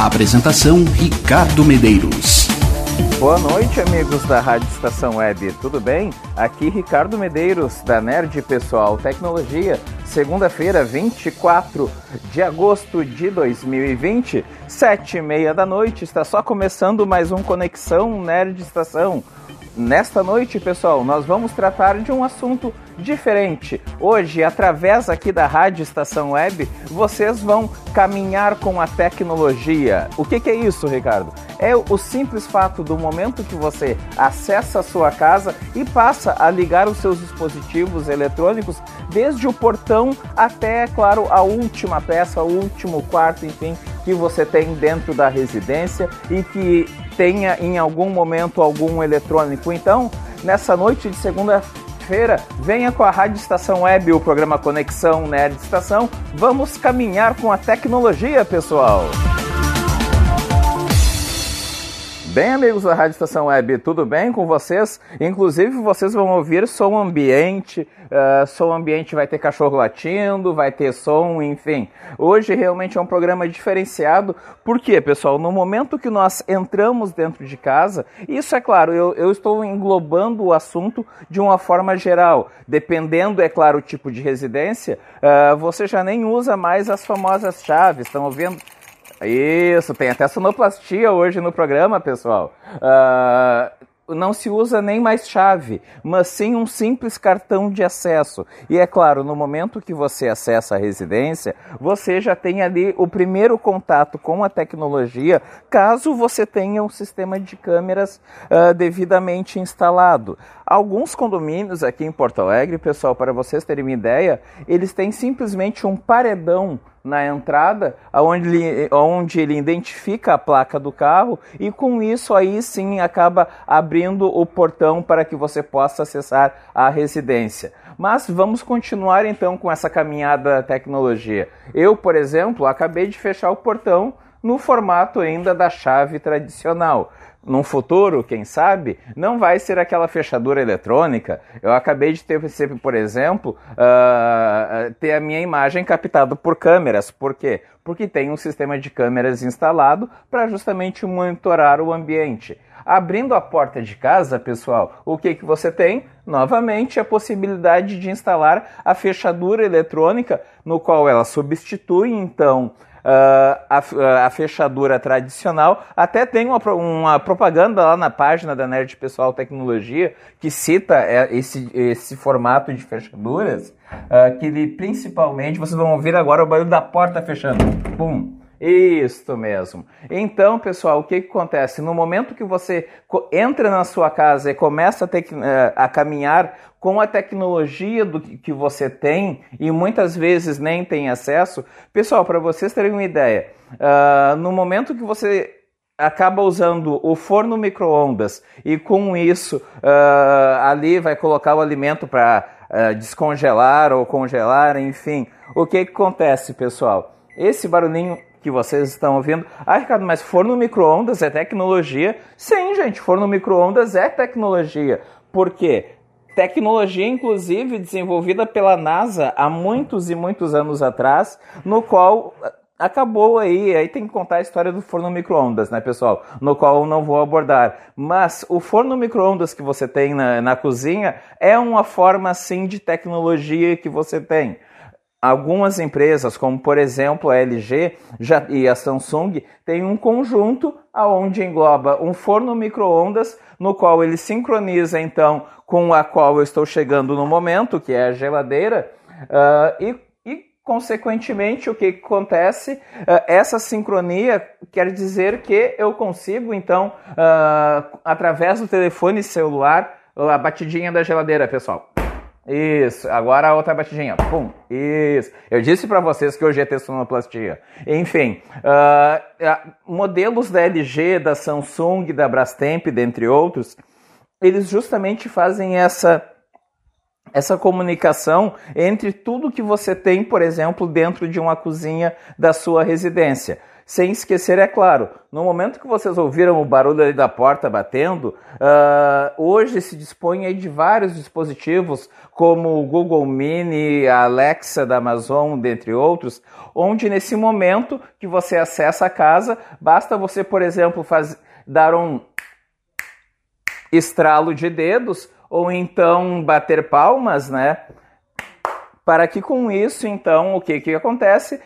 Apresentação Ricardo Medeiros. Boa noite, amigos da Rádio Estação Web. Tudo bem? Aqui Ricardo Medeiros, da Nerd Pessoal Tecnologia. Segunda-feira, 24 de agosto de 2020, sete e meia da noite. Está só começando mais um Conexão Nerd Estação. Nesta noite, pessoal, nós vamos tratar de um assunto diferente. Hoje, através aqui da Rádio Estação Web, vocês vão caminhar com a tecnologia. O que, que é isso, Ricardo? É o simples fato do momento que você acessa a sua casa e passa a ligar os seus dispositivos eletrônicos, desde o portão até, claro, a última peça, o último quarto, enfim, que você tem dentro da residência e que tenha em algum momento algum eletrônico. Então, nessa noite de segunda feira venha com a Rádio Estação Web, o programa Conexão Nerd Estação. Vamos caminhar com a tecnologia, pessoal. Bem, amigos da Rádio Estação Web, tudo bem com vocês? Inclusive, vocês vão ouvir som ambiente, uh, som ambiente vai ter cachorro latindo, vai ter som, enfim. Hoje realmente é um programa diferenciado, porque, pessoal, no momento que nós entramos dentro de casa, isso é claro, eu, eu estou englobando o assunto de uma forma geral. Dependendo, é claro, o tipo de residência, uh, você já nem usa mais as famosas chaves, estão ouvindo? Isso, tem até sonoplastia hoje no programa, pessoal. Uh, não se usa nem mais chave, mas sim um simples cartão de acesso. E é claro, no momento que você acessa a residência, você já tem ali o primeiro contato com a tecnologia, caso você tenha um sistema de câmeras uh, devidamente instalado. Alguns condomínios aqui em Porto Alegre, pessoal, para vocês terem uma ideia, eles têm simplesmente um paredão na entrada, onde ele, onde ele identifica a placa do carro e com isso aí sim acaba abrindo o portão para que você possa acessar a residência. Mas vamos continuar então com essa caminhada da tecnologia. Eu, por exemplo, acabei de fechar o portão no formato ainda da chave tradicional num futuro, quem sabe, não vai ser aquela fechadura eletrônica. Eu acabei de ter, por exemplo, uh, ter a minha imagem captada por câmeras. Por quê? Porque tem um sistema de câmeras instalado para justamente monitorar o ambiente. Abrindo a porta de casa, pessoal, o que, que você tem? Novamente, a possibilidade de instalar a fechadura eletrônica, no qual ela substitui, então, Uh, a, a, fechadura tradicional. Até tem uma, uma, propaganda lá na página da Nerd Pessoal Tecnologia que cita é, esse, esse formato de fechaduras, uh, que ele, principalmente, vocês vão ouvir agora o barulho da porta fechando. Pum! Isto mesmo. Então, pessoal, o que, que acontece? No momento que você entra na sua casa e começa a, ter, eh, a caminhar com a tecnologia do que você tem e muitas vezes nem tem acesso, pessoal, para vocês terem uma ideia, uh, no momento que você acaba usando o forno micro-ondas e com isso uh, ali vai colocar o alimento para uh, descongelar ou congelar, enfim, o que, que acontece, pessoal? Esse barulhinho que vocês estão ouvindo. Ah, Ricardo, mas forno micro-ondas é tecnologia? Sim, gente, forno micro-ondas é tecnologia. Por quê? Tecnologia, inclusive, desenvolvida pela NASA há muitos e muitos anos atrás, no qual acabou aí, aí tem que contar a história do forno micro-ondas, né, pessoal? No qual eu não vou abordar. Mas o forno micro-ondas que você tem na, na cozinha é uma forma, sim, de tecnologia que você tem. Algumas empresas, como por exemplo a LG já, e a Samsung, têm um conjunto aonde engloba um forno micro-ondas, no qual ele sincroniza então com a qual eu estou chegando no momento, que é a geladeira, uh, e, e, consequentemente o que acontece? Uh, essa sincronia quer dizer que eu consigo então, uh, através do telefone celular, a batidinha da geladeira, pessoal Isso. Agora a outra batidinha. Pum. Isso. Eu disse para vocês que hoje é sonoplastia. Enfim, uh, modelos da LG, da Samsung, da Brastemp, dentre outros, eles justamente fazem essa essa comunicação entre tudo que você tem, por exemplo, dentro de uma cozinha da sua residência. Sem esquecer, é claro, no momento que vocês ouviram o barulho da porta batendo, uh, hoje se dispõe de vários dispositivos, como o Google Mini, a Alexa da Amazon, dentre outros, onde nesse momento que você acessa a casa, basta você, por exemplo, faz, dar um estralo de dedos ou então bater palmas, né? Para que com isso, então, o que, que acontece?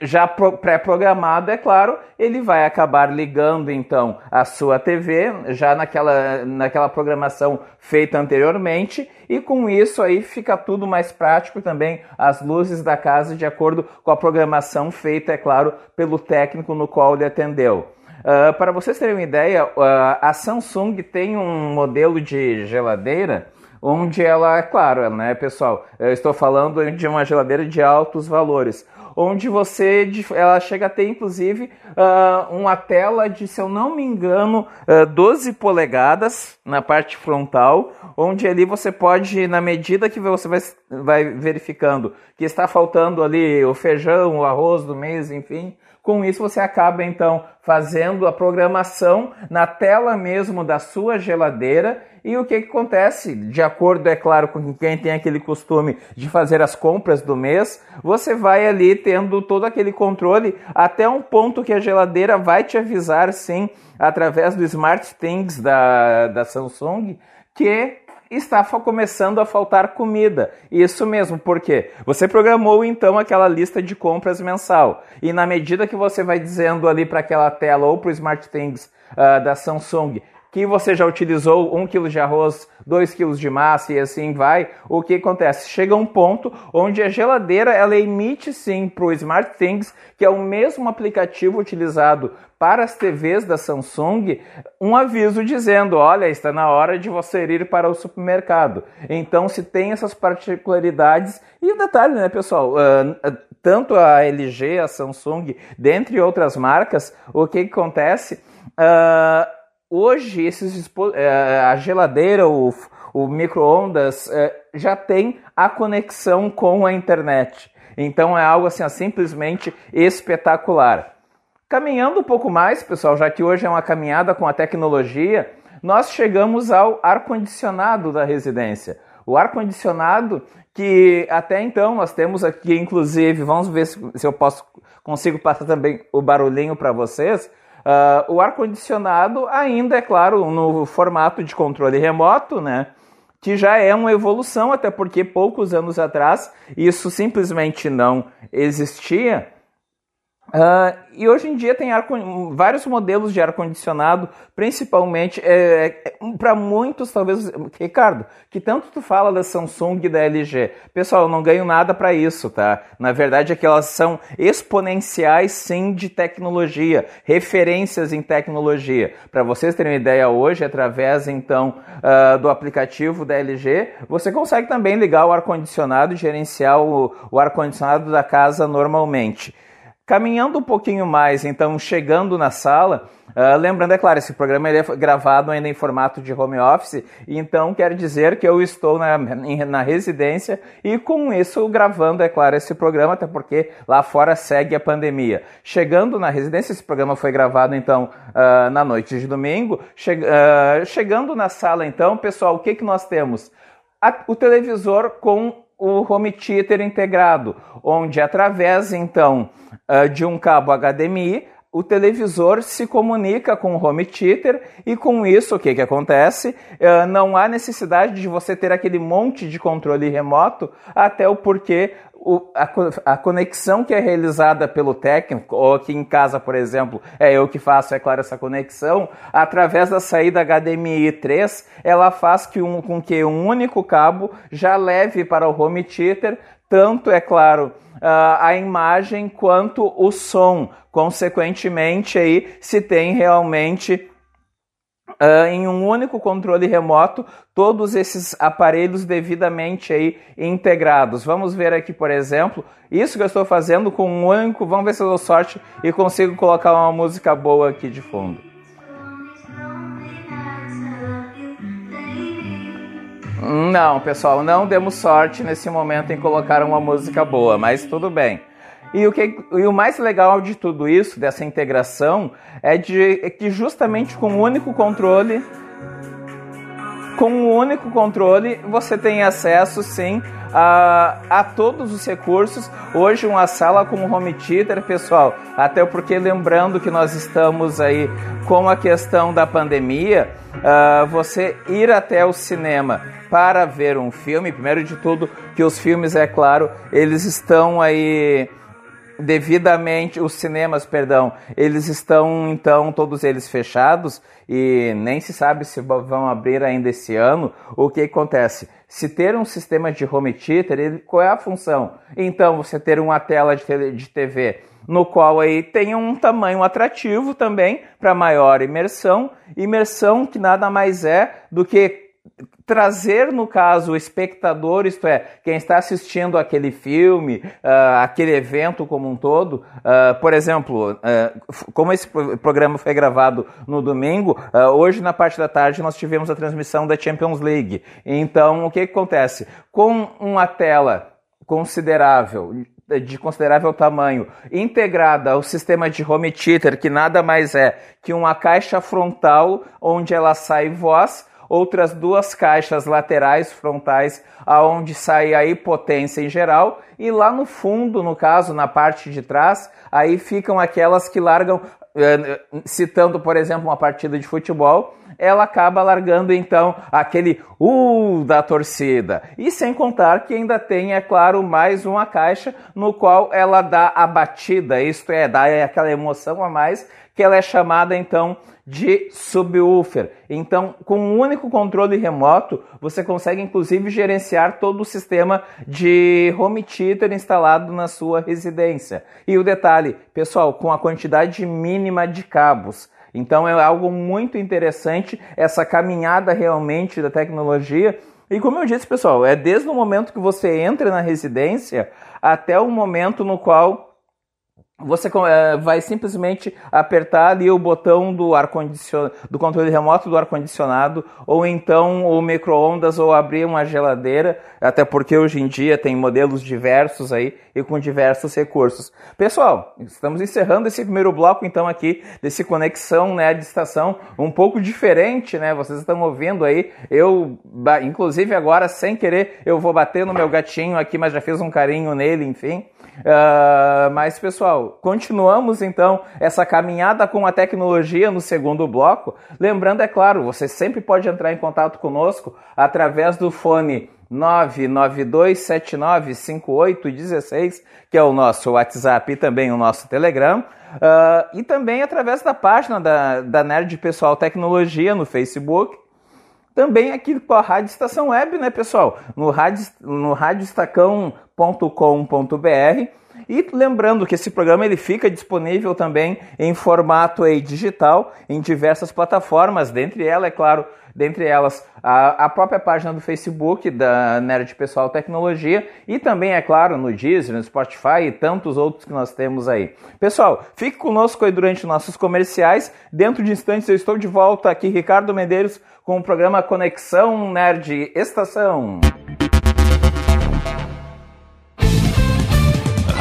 Já pré-programado, é claro, ele vai acabar ligando então a sua TV, já naquela, naquela programação feita anteriormente, e com isso aí fica tudo mais prático também, as luzes da casa de acordo com a programação feita, é claro, pelo técnico no qual ele atendeu. Uh, para vocês terem uma ideia, uh, a Samsung tem um modelo de geladeira onde ela, é claro, né, pessoal, eu estou falando de uma geladeira de altos valores, onde você, ela chega a ter inclusive uh, uma tela de, se eu não me engano, uh, 12 polegadas na parte frontal, onde ali você pode, na medida que você vai, vai verificando que está faltando ali o feijão, o arroz do mês, enfim, com isso, você acaba então fazendo a programação na tela mesmo da sua geladeira. E o que, que acontece? De acordo, é claro, com quem tem aquele costume de fazer as compras do mês, você vai ali tendo todo aquele controle até um ponto que a geladeira vai te avisar, sim, através do Smart Things da, da Samsung, que está começando a faltar comida. Isso mesmo, porque você programou então aquela lista de compras mensal e na medida que você vai dizendo ali para aquela tela ou para o SmartThings uh, da Samsung que você já utilizou 1 kg de arroz, 2 kg de massa e assim vai, o que acontece? Chega um ponto onde a geladeira ela emite sim para o SmartThings, que é o mesmo aplicativo utilizado para as TVs da Samsung, um aviso dizendo: olha, está na hora de você ir para o supermercado. Então, se tem essas particularidades, e o um detalhe, né, pessoal? Uh, tanto a LG, a Samsung, dentre outras marcas, o que, que acontece? Uh, hoje esses é, a geladeira, o, o micro-ondas é, já tem a conexão com a internet. Então é algo assim simplesmente espetacular. Caminhando um pouco mais, pessoal, já que hoje é uma caminhada com a tecnologia, nós chegamos ao ar-condicionado da residência. O ar-condicionado que até então nós temos aqui, inclusive, vamos ver se, se eu posso consigo passar também o barulhinho para vocês. Uh, o ar-condicionado ainda, é claro, no formato de controle remoto, né? Que já é uma evolução, até porque poucos anos atrás isso simplesmente não existia. Uh, e hoje em dia tem vários modelos de ar-condicionado, principalmente é, é, para muitos, talvez, Ricardo, que tanto tu fala da Samsung e da LG. Pessoal, eu não ganho nada para isso, tá? Na verdade é que elas são exponenciais, sim, de tecnologia, referências em tecnologia. Para vocês terem uma ideia hoje, através então uh, do aplicativo da LG, você consegue também ligar o ar-condicionado e gerenciar o, o ar-condicionado da casa normalmente. Caminhando um pouquinho mais, então chegando na sala, uh, lembrando, é claro, esse programa é gravado ainda em formato de home office, então quer dizer que eu estou na, na residência e com isso gravando, é claro, esse programa, até porque lá fora segue a pandemia. Chegando na residência, esse programa foi gravado então uh, na noite de domingo. Che uh, chegando na sala, então, pessoal, o que, que nós temos? O televisor com o home theater integrado, onde através então ah, de um cabo HDMI o televisor se comunica com o home theater e com isso o que, que acontece? Uh, não há necessidade de você ter aquele monte de controle remoto, até o porquê o, a, a, conexão que é realizada pelo técnico, ou aqui em casa, por exemplo, é eu que faço, é claro, essa conexão, através da saída HDMI 3, ela faz que um, com que um único cabo já leve para o home theater, tanto, é claro, a imagem quanto o som. Consequentemente, aí se tem realmente uh, em um único controle remoto todos esses aparelhos devidamente aí integrados. Vamos ver aqui, por exemplo, isso que eu estou fazendo com um único. Vamos ver se eu dou sorte e consigo colocar uma música boa aqui de fundo. Não, pessoal, não demos sorte nesse momento em colocar uma música boa, mas tudo bem. E o, que, e o mais legal de tudo isso, dessa integração, é, de, é que justamente com um único controle, com um único controle, você tem acesso sim a, a todos os recursos. Hoje uma sala com home theater, pessoal, até porque lembrando que nós estamos aí com a questão da pandemia, uh, você ir até o cinema para ver um filme, primeiro de tudo, que os filmes, é claro, eles estão aí devidamente os cinemas, perdão, eles estão então todos eles fechados e nem se sabe se vão abrir ainda esse ano. O que acontece? Se ter um sistema de home theater, ele, qual é a função? Então você ter uma tela de, de TV no qual aí tem um tamanho atrativo também para maior imersão, imersão que nada mais é do que trazer, no caso, o espectador, isto é, quem está assistindo aquele filme, uh, aquele evento como um todo, uh, por exemplo, uh, como esse programa foi gravado no domingo, hoje na parte da tarde nós tivemos a transmissão da Champions League. Então, o que, que acontece? Com uma tela considerável, de considerável tamanho, integrada ao sistema de home theater, que nada mais é que uma caixa frontal onde ela sai voz, outras duas caixas laterais frontais aonde sai a potência em geral e lá no fundo, no caso, na parte de trás, aí ficam aquelas que largam eh, citando, por exemplo, uma partida de futebol, ela acaba largando então aquele uh da torcida. E sem contar que ainda tem, é claro, mais uma caixa no qual ela dá a batida, isto é, dá aquela emoção a mais, que ela é chamada então de subwoofer. Então, com um único controle remoto, você consegue inclusive gerenciar todo o sistema de home theater instalado na sua residência. E o detalhe, pessoal, com a quantidade mínima de cabos. Então é algo muito interessante essa caminhada realmente da tecnologia. E como eu disse, pessoal, é desde o momento que você entra na residência até o momento no qual você é, vai simplesmente apertar ali o botão do ar condicionado, do controle remoto do ar condicionado, ou então o micro-ondas, ou abrir uma geladeira, até porque hoje em dia tem modelos diversos aí e com diversos recursos. Pessoal, estamos encerrando esse primeiro bloco então aqui desse conexão né, de estação um pouco diferente, né? Vocês estão ouvindo aí, eu inclusive agora sem querer eu vou bater no meu gatinho aqui, mas já fiz um carinho nele, enfim. Uh, mas, pessoal, continuamos então essa caminhada com a tecnologia no segundo bloco. Lembrando, é claro, você sempre pode entrar em contato conosco através do fone 992795816, que é o nosso WhatsApp e também o nosso Telegram. Uh, e também através da página da, da Nerd Pessoal Tecnologia no Facebook. Também aqui com a Rádio Estação Web, né, pessoal? No, rádio, no radioestacão.com.br. E lembrando que esse programa ele fica disponível também em formato aí, digital em diversas plataformas, dentre elas, é claro, dentre elas a, a, própria página do Facebook da Nerd Pessoal Tecnologia e também, é claro, no Deezer, no Spotify e tantos outros que nós temos aí. Pessoal, fique conosco aí durante nossos comerciais. Dentro de instantes eu estou de volta aqui, Ricardo Medeiros, com o programa Conexão Nerd Estação.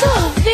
so.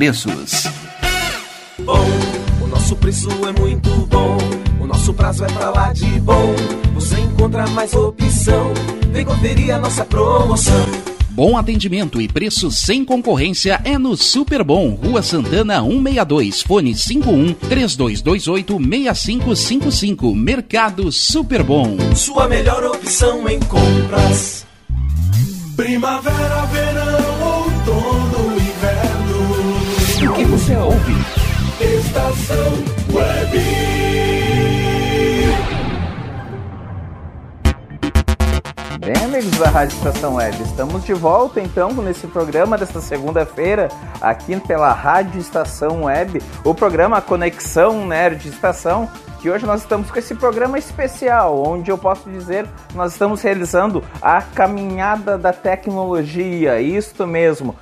preços. Bom, o nosso preço é muito bom. O nosso prazo é pra lá de bom. Você encontra mais opção. Vem conferir a nossa promoção. Bom atendimento e preço sem concorrência é no Super Bom, Rua Santana 162, fone 51 3228 6555, Mercado Super Bom. Sua melhor opção em compras. Primavera, verão, você ouve? Estação Web. Bem, amigos da Rádio Estação Web, estamos de volta então nesse programa desta segunda-feira, aqui pela Rádio Estação Web, o programa Conexão Nerd Estação, que hoje nós estamos com esse programa especial, onde eu posso dizer nós estamos realizando a caminhada da tecnologia, isto mesmo.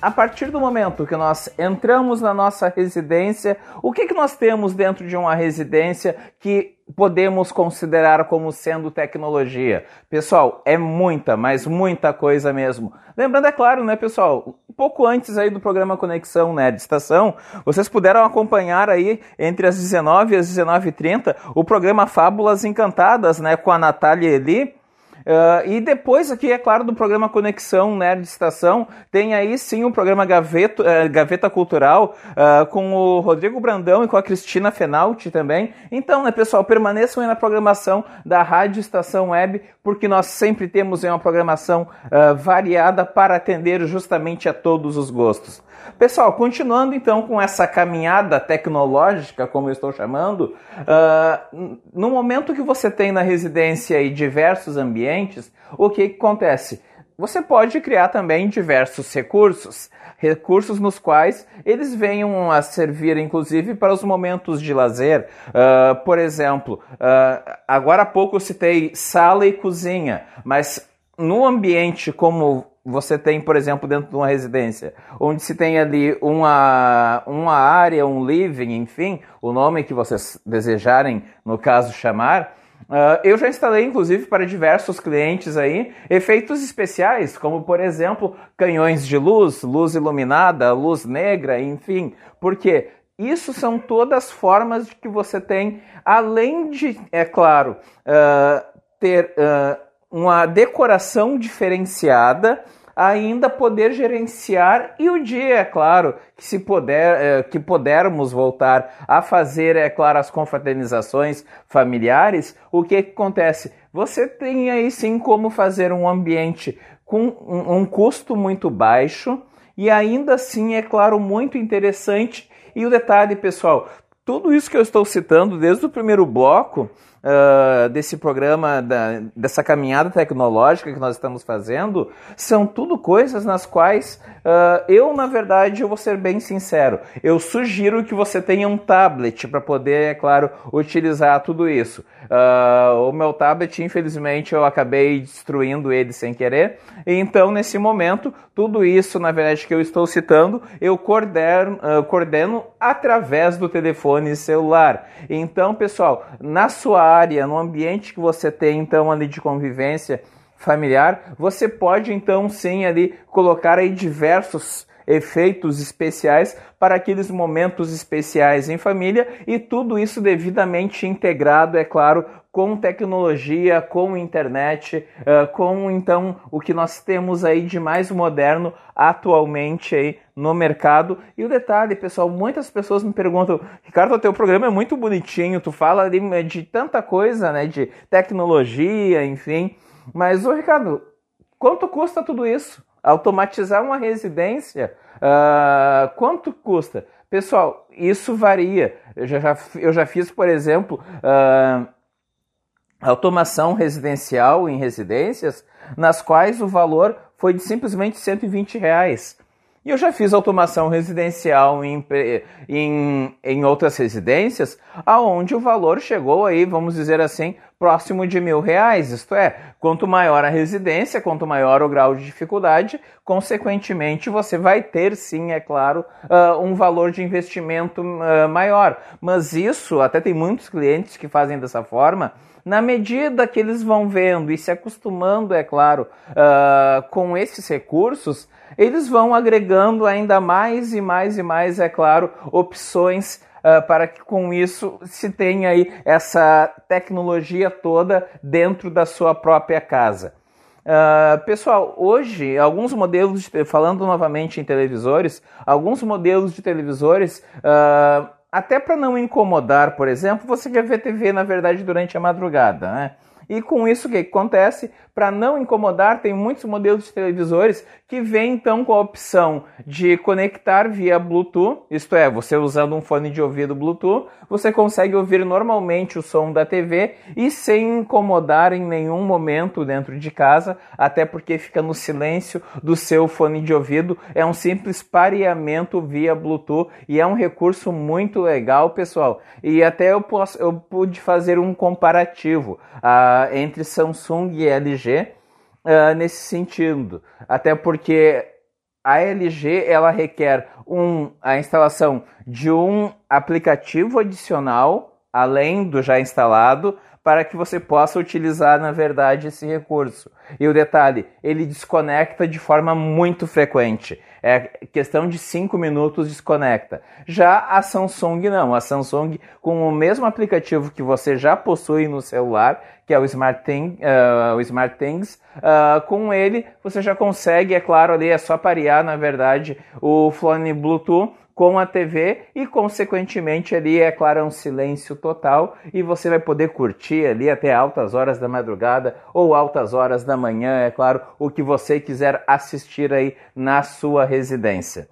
A partir do momento que nós entramos na nossa residência, o que, que nós temos dentro de uma residência que podemos considerar como sendo tecnologia? Pessoal, é muita, mas muita coisa mesmo. Lembrando, é claro, né, pessoal, um pouco antes aí do programa Conexão Nerd Estação, vocês puderam acompanhar aí entre as 19 e as 19h30 o programa Fábulas Encantadas, né, com a Natália Eli. Uh, e depois aqui, é claro, do programa Conexão Nerd Estação, tem aí sim o programa Gaveta, uh, Gaveta Cultural uh, com o Rodrigo Brandão e com a Cristina Fenalti também. Então, né, pessoal, permaneçam aí na programação da Rádio Estação Web, porque nós sempre temos uma programação variada para atender justamente a todos os gostos. Pessoal, continuando então com essa caminhada tecnológica, como eu estou chamando, no momento que você tem na residência aí diversos ambientes, o que, acontece? Você pode criar também diversos recursos, recursos nos quais eles venham a servir, inclusive, para os momentos de lazer. Uh, por exemplo, uh, agora há pouco eu citei sala e cozinha, mas no ambiente como você tem, por exemplo, dentro de uma residência, onde se tem ali uma, uma área, um living, enfim, o nome que vocês desejarem, no caso, chamar, Uh, eu já instalei, inclusive, para diversos clientes aí, efeitos especiais, como por exemplo, canhões de luz, luz iluminada, luz negra, enfim. Porque isso são todas formas de que você tem, além de, é claro, uh, ter uh, uma decoração diferenciada, ainda poder gerenciar e o dia, é claro, que se puder, é, que pudermos voltar a fazer, é claro, as confraternizações familiares, o que, que acontece? Você tem aí sim como fazer um ambiente com um, um custo muito baixo e ainda assim, é claro, muito interessante. E o detalhe, pessoal, tudo isso que eu estou citando desde o primeiro bloco uh, desse programa, da, dessa caminhada tecnológica que nós estamos fazendo, são tudo coisas nas quais uh, eu, na verdade, eu vou ser bem sincero, eu sugiro que você tenha um tablet para poder, é claro, utilizar tudo isso. Uh, o meu tablet, infelizmente, eu acabei destruindo ele sem querer. Então, nesse momento, tudo isso, na verdade, que eu estou citando, eu coordeno, uh, coordeno através do telefone celular. Então, pessoal, na sua área, no ambiente que você tem, então, ali de convivência familiar, você pode, então, sim, ali colocar aí diversos efeitos especiais para aqueles momentos especiais em família e tudo isso devidamente integrado, é claro, com tecnologia, com internet, uh, com então o que nós temos aí de mais moderno atualmente aí no mercado. E o detalhe, pessoal, muitas pessoas me perguntam, Ricardo, o teu programa é muito bonitinho, tu fala ali eh, de tanta coisa, né, de tecnologia, enfim, mas, ô Ricardo, quanto custa tudo isso? Automatizar uma residência, uh, quanto custa? Pessoal, isso varia. Eu já, eu já fiz, por exemplo, uh, automação residencial em residências, nas quais o valor foi de simplesmente 120 reais. E eu já fiz automação residencial em, em, em outras residências, aonde o valor chegou aí, vamos dizer assim, próximo de mil reais. Isto é, quanto maior a residência, quanto maior o grau de dificuldade, consequentemente você vai ter sim, é claro, uh, um valor de investimento uh, maior. Mas isso, até tem muitos clientes que fazem dessa forma, na medida que eles vão vendo e se acostumando, é claro, uh, com esses recursos, eles vão agregando ainda mais e mais e mais, é claro, opções Uh, para que com isso se tenha aí essa tecnologia toda dentro da sua própria casa. Uh, pessoal, hoje alguns modelos, de, falando novamente em televisores, alguns modelos de televisores uh, até para não incomodar, por exemplo, você quer ver TV na verdade durante a madrugada, né? E com isso o que acontece? Para não incomodar, tem muitos modelos de televisores que vêm então com a opção de conectar via Bluetooth, isto é, você usando um fone de ouvido Bluetooth, você consegue ouvir normalmente o som da TV e sem incomodar em nenhum momento dentro de casa, até porque fica no silêncio do seu fone de ouvido. É um simples pareamento via Bluetooth e é um recurso muito legal, pessoal. E até eu, posso, eu pude fazer um comparativo uh, entre Samsung e LG uh, nesse sentido. Até porque a LG ela requer um, a instalação de um aplicativo adicional, além do já instalado, para que você possa utilizar, na verdade, esse recurso. E o detalhe, ele desconecta de forma muito frequente. É questão de 5 minutos desconecta. Já a Samsung não. A Samsung, com o mesmo aplicativo que você já possui no celular, que é o Smart, Thing, uh, o Smart uh, com ele você já consegue, é claro, ali é só parear, na verdade, o fone Bluetooth com a TV e, consequentemente, ali é claro, é um silêncio total e você vai poder curtir ali até altas horas da madrugada ou altas horas da manhã, é claro, o que você quiser assistir aí na sua residência.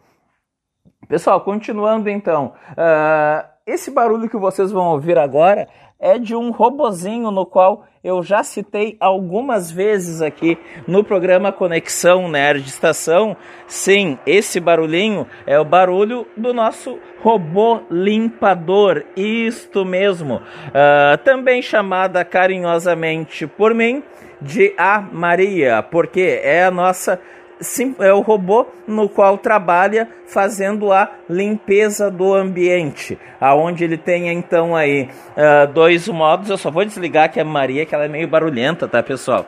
Pessoal, continuando então, uh, esse barulho que vocês vão ouvir agora é de um robozinho no qual eu já citei algumas vezes aqui no programa Conexão Nerd Estação. Sim, esse barulhinho é o barulho do nosso robô limpador, isto mesmo, uh, também chamada carinhosamente por mim de a Maria, porque é a nossa sim, é o robô no qual trabalha fazendo a limpeza do ambiente, aonde ele tem então aí uh, dois modos. Eu só vou desligar que a Maria, que ela é meio barulhenta, tá, pessoal?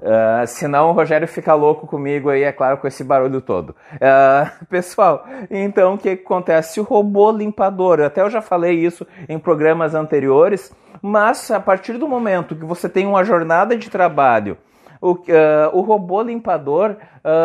Uh, senão o Rogério fica louco comigo aí, é claro, com esse barulho todo. Uh, pessoal, então o que acontece? O robô limpador, até eu já falei isso em programas anteriores, mas a partir do momento que você tem uma jornada de trabalho, o, uh, o robô limpador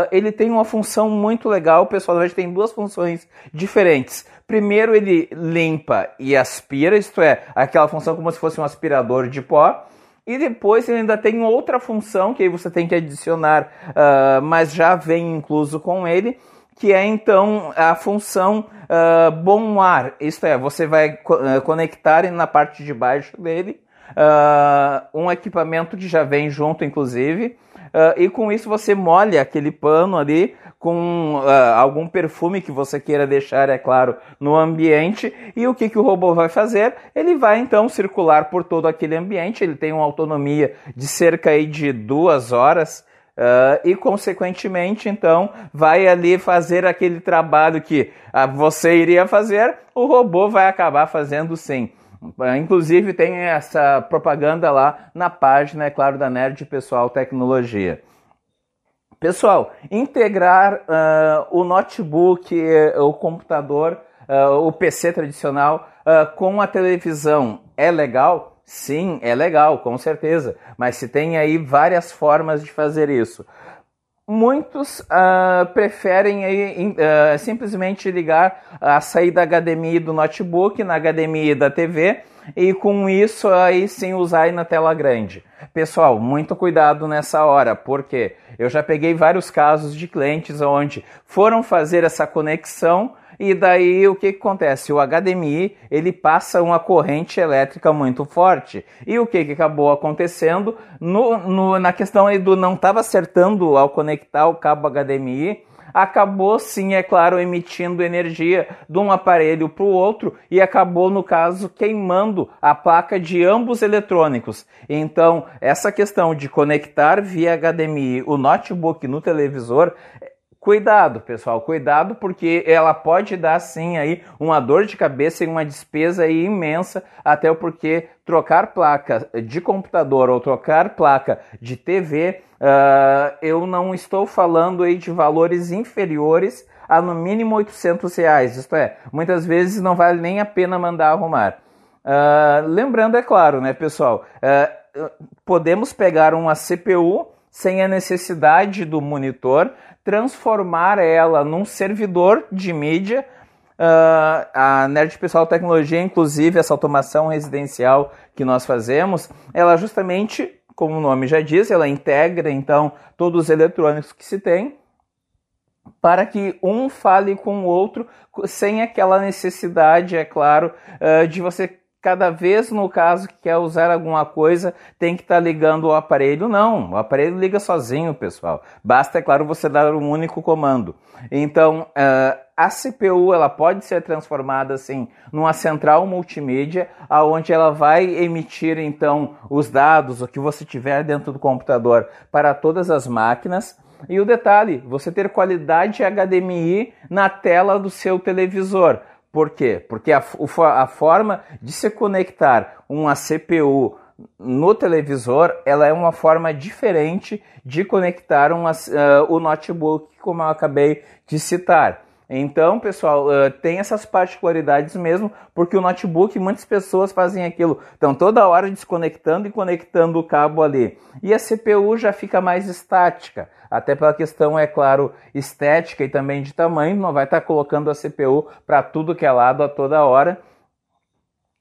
ele tem uma função muito legal, pessoal. Verdade, tem duas funções diferentes. Primeiro, ele limpa e aspira, isto é, aquela função como se fosse um aspirador de pó. E depois ele ainda tem outra função que aí você tem que adicionar, uh, mas já vem incluso com ele, que é então a função uh, bom ar. Isto é, você vai uh, conectar na parte de baixo dele uh, um equipamento que já vem junto, inclusive, e com isso você molha aquele pano ali com uh, algum perfume que você queira deixar, é claro, no ambiente. E o que, que o robô vai fazer? Ele vai então circular por todo aquele ambiente. Ele tem uma autonomia de cerca aí, de duas horas. Uh, e, consequentemente, então, vai ali fazer aquele trabalho que uh, você iria fazer, o robô vai acabar fazendo sim. Uh, inclusive, tem essa propaganda lá na página, é claro, da Nerd Pessoal Tecnologia. Pessoal, integrar uh, o notebook, o computador, uh, o PC tradicional uh, com a televisão é legal? Sim, é legal, com certeza. Mas se tem aí várias formas de fazer isso. Muitos preferem aí, simplesmente ligar a saída HDMI do notebook na HDMI da TV e com isso aí sim usar aí na tela grande. Pessoal, muito cuidado nessa hora, porque eu já peguei vários casos de clientes onde foram fazer essa conexão e daí o que, que, acontece? O HDMI ele passa uma corrente elétrica muito forte. E o que, que acabou acontecendo? No, no, na questão aí do não estava acertando ao conectar o cabo HDMI, acabou sim, é claro, emitindo energia de um aparelho para o outro e acabou, no caso, queimando a placa de ambos eletrônicos. Então, essa questão de conectar via HDMI o notebook no televisor Cuidado, pessoal, cuidado porque ela pode dar sim aí uma dor de cabeça e uma despesa imensa, até porque trocar placa de computador ou trocar placa de TV, uh, ah, eu não estou falando aí de valores inferiores a no mínimo 800 reais, isto é, muitas vezes não vale nem a pena mandar arrumar. Uh, lembrando, é claro, né, pessoal, uh, podemos pegar uma CPU sem a necessidade do monitor, transformar ela num servidor de mídia. Uh, a Nerd Pessoal Tecnologia, inclusive, essa automação residencial que nós fazemos, ela justamente, como o nome já diz, ela integra então todos os eletrônicos que se tem para que um fale com o outro sem aquela necessidade, é claro, uh, de você cada vez no caso que quer usar alguma coisa, tem que estar tá ligando o aparelho. Não, o aparelho liga sozinho, pessoal. Basta, é claro, você dar um único comando. Então, uh, a CPU ela pode ser transformada assim numa central multimídia, aonde ela vai emitir então os dados, o que você tiver dentro do computador para todas as máquinas. E o detalhe, você ter qualidade HDMI na tela do seu televisor. Por quê? Porque a, a forma de se conectar uma CPU no televisor, ela é uma forma diferente de conectar uma, uh, o notebook, como eu acabei de citar. Então, pessoal, uh, tem essas particularidades mesmo, porque o notebook, muitas pessoas fazem aquilo, estão toda hora desconectando e conectando o cabo ali. E a CPU já fica mais estática, até pela questão, é claro, estética e também de tamanho, não vai estar tá colocando a CPU para tudo que é lado a toda hora.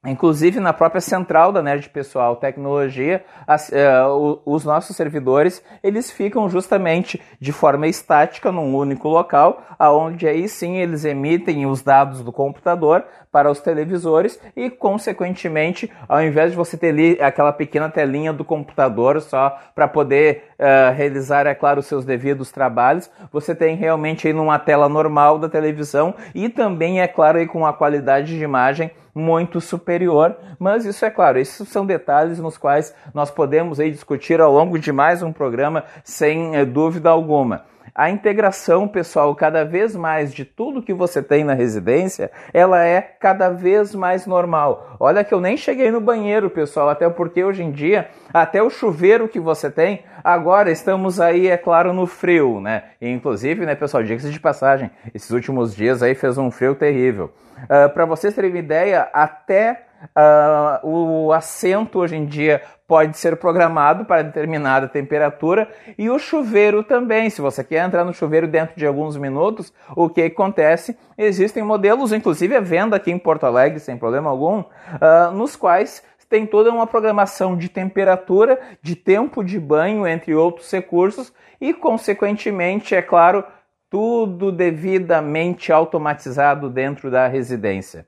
Inclusive na própria central da Nerd Pessoal Tecnologia, as, uh, os nossos servidores eles ficam justamente de forma estática num único local, aonde aí sim eles emitem os dados do computador para os televisores e, consequentemente, ao invés de você ter aquela pequena telinha do computador só para poder uh, realizar, é claro, os seus devidos trabalhos, você tem realmente aí numa tela normal da televisão e também, é claro, aí com a qualidade de imagem muito superior, mas isso é claro, esses são detalhes nos quais nós podemos aí discutir ao longo de mais um programa sem eh, dúvida alguma. A integração, pessoal, cada vez mais de tudo que você tem na residência, ela é cada vez mais normal. Olha que eu nem cheguei no banheiro, pessoal, até porque hoje em dia, até o chuveiro que você tem, agora estamos aí, é claro, no frio, né? E, inclusive, né, pessoal, diga-se de passagem, esses últimos dias aí fez um frio terrível. Uh, Para vocês terem uma ideia, até uh, o assento hoje em dia pode ser programado para determinada temperatura e o chuveiro também. Se você quer entrar no chuveiro dentro de alguns minutos, o que acontece? Existem modelos, inclusive a venda aqui em Porto Alegre, sem problema algum, uh, nos quais tem toda uma programação de temperatura, de tempo de banho, entre outros recursos, e, consequentemente, é claro, tudo devidamente automatizado dentro da residência.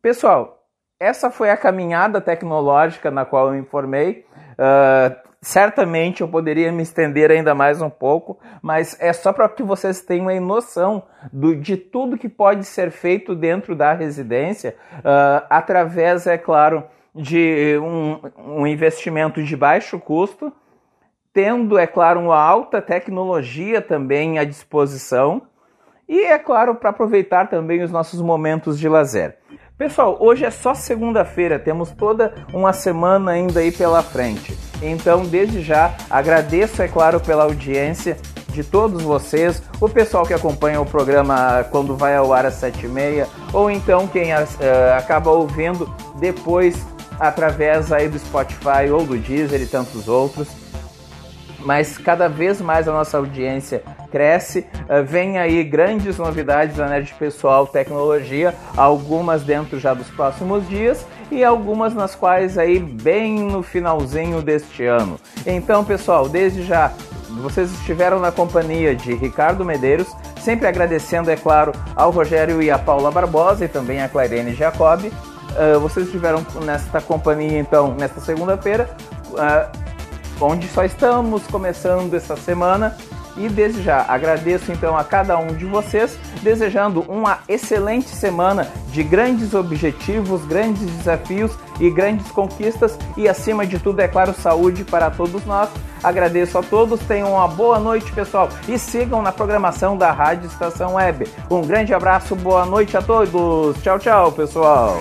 Pessoal, essa foi a caminhada tecnológica na qual eu informei. Uh, certamente eu poderia me estender ainda mais um pouco, mas é só para que vocês tenham a noção do, de tudo que pode ser feito dentro da residência, uh, através, é claro, de um, um investimento de baixo custo, tendo, é claro, uma alta tecnologia também à disposição e, é claro, para aproveitar também os nossos momentos de lazer. Pessoal, hoje é só segunda-feira, temos toda uma semana ainda aí pela frente. Então, desde já, agradeço, é claro, pela audiência de todos vocês, o pessoal que acompanha o programa quando vai ao ar às sete e meia, ou então quem uh, acaba ouvindo depois através aí do Spotify ou do Deezer e tantos outros mas cada vez mais a nossa audiência cresce. Uh, vem aí grandes novidades da Nerd Pessoal Tecnologia, algumas dentro já dos próximos dias e algumas nas quais aí bem no finalzinho deste ano. Então, pessoal, desde já vocês estiveram na companhia de Ricardo Medeiros, sempre agradecendo, é claro, ao Rogério e a Paula Barbosa e também a Clairene Jacob. Uh, vocês estiveram nesta companhia, então, nesta segunda-feira. Uh, onde só estamos começando essa semana. E desde já agradeço então a cada um de vocês, desejando uma excelente semana de grandes objetivos, grandes desafios e grandes conquistas e acima de tudo, é claro, saúde para todos nós. Agradeço a todos, tenham uma boa noite, pessoal, e sigam na programação da Rádio Estação Web. Um grande abraço, boa noite a todos. Tchau, tchau, pessoal.